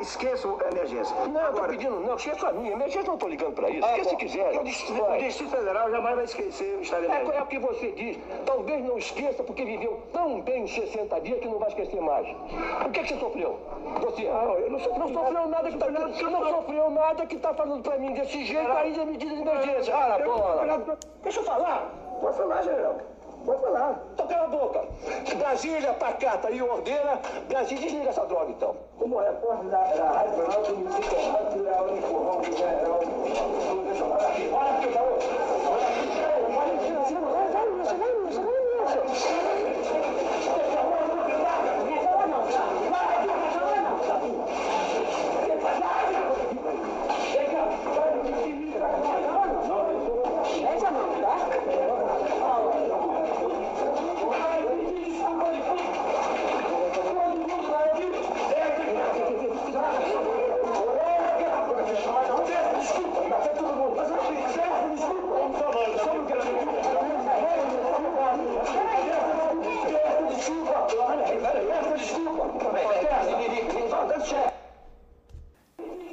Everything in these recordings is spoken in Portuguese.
Esqueça a emergência. Não, eu tô pedindo, não, esqueça a minha. Emergência não tô ligando pra isso. Esqueça se quiser. O Distrito, o Distrito Federal jamais vai esquecer o estado É, é o que você diz. Talvez não esqueça porque viveu tão bem os 60 dias que não vai esquecer mais. O que, é que você sofreu? Você? Não, eu não, sofri, não sofreu nada que tá, não sofreu nada que tá falando pra mim desse jeito ainda medida de emergência. Cara, bola. Deixa eu falar. Pode falar, general. Boca. Brasília pacata e ordena. Brasília desliga essa droga então. Como é? Pode dar da Rádio Jornal, que me fica rápido, é o empurrão do general. Deixa eu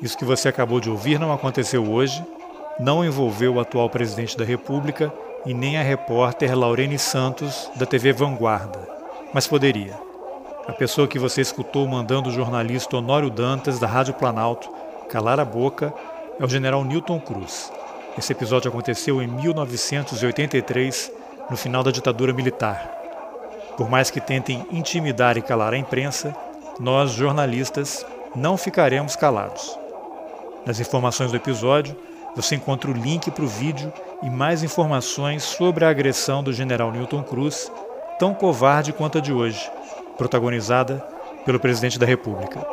Isso que você acabou de ouvir não aconteceu hoje, não envolveu o atual presidente da República e nem a repórter Laurene Santos, da TV Vanguarda. Mas poderia. A pessoa que você escutou mandando o jornalista Honório Dantas, da Rádio Planalto, calar a boca é o general Newton Cruz. Esse episódio aconteceu em 1983, no final da ditadura militar. Por mais que tentem intimidar e calar a imprensa, nós, jornalistas, não ficaremos calados. Nas informações do episódio, você encontra o link para o vídeo e mais informações sobre a agressão do general Newton Cruz, tão covarde quanto a de hoje, protagonizada pelo presidente da República.